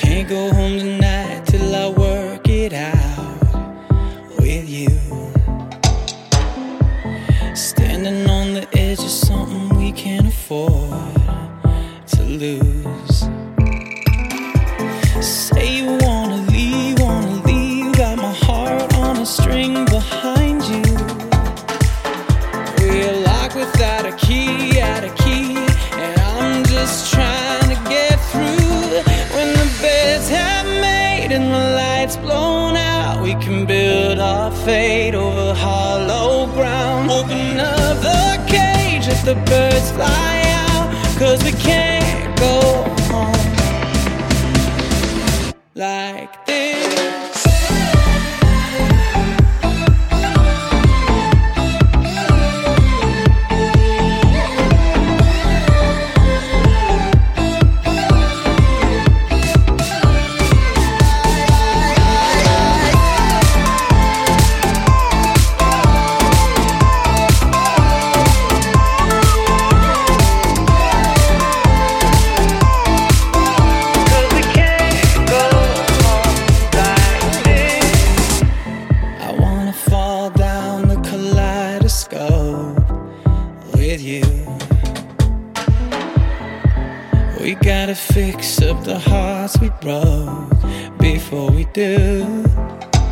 Can't go home tonight till I work it out with you. Standing on the edge of something we can't afford to lose. Lights blown out, we can build our fate over hollow ground. Open up the cage, let the birds fly out, cause we can't go home like this. We gotta fix up the hearts we broke before we do.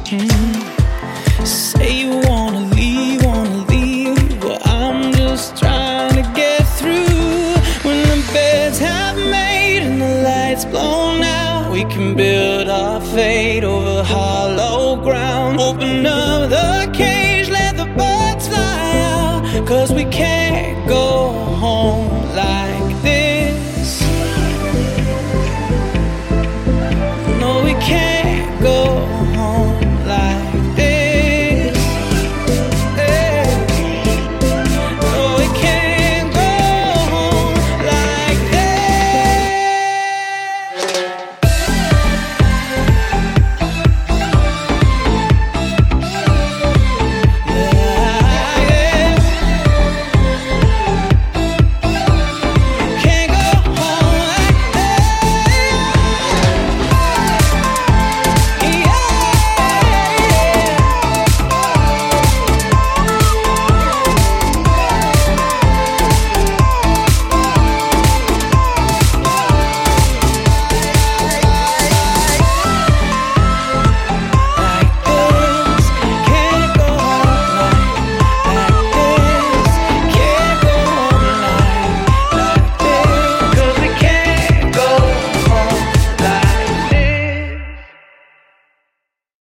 Mm. Say you wanna leave, wanna leave, but I'm just trying to get through. When the beds have made and the lights blown out, we can build our fate over hollow ground. Open up the cage, let the birds fly out, cause we can't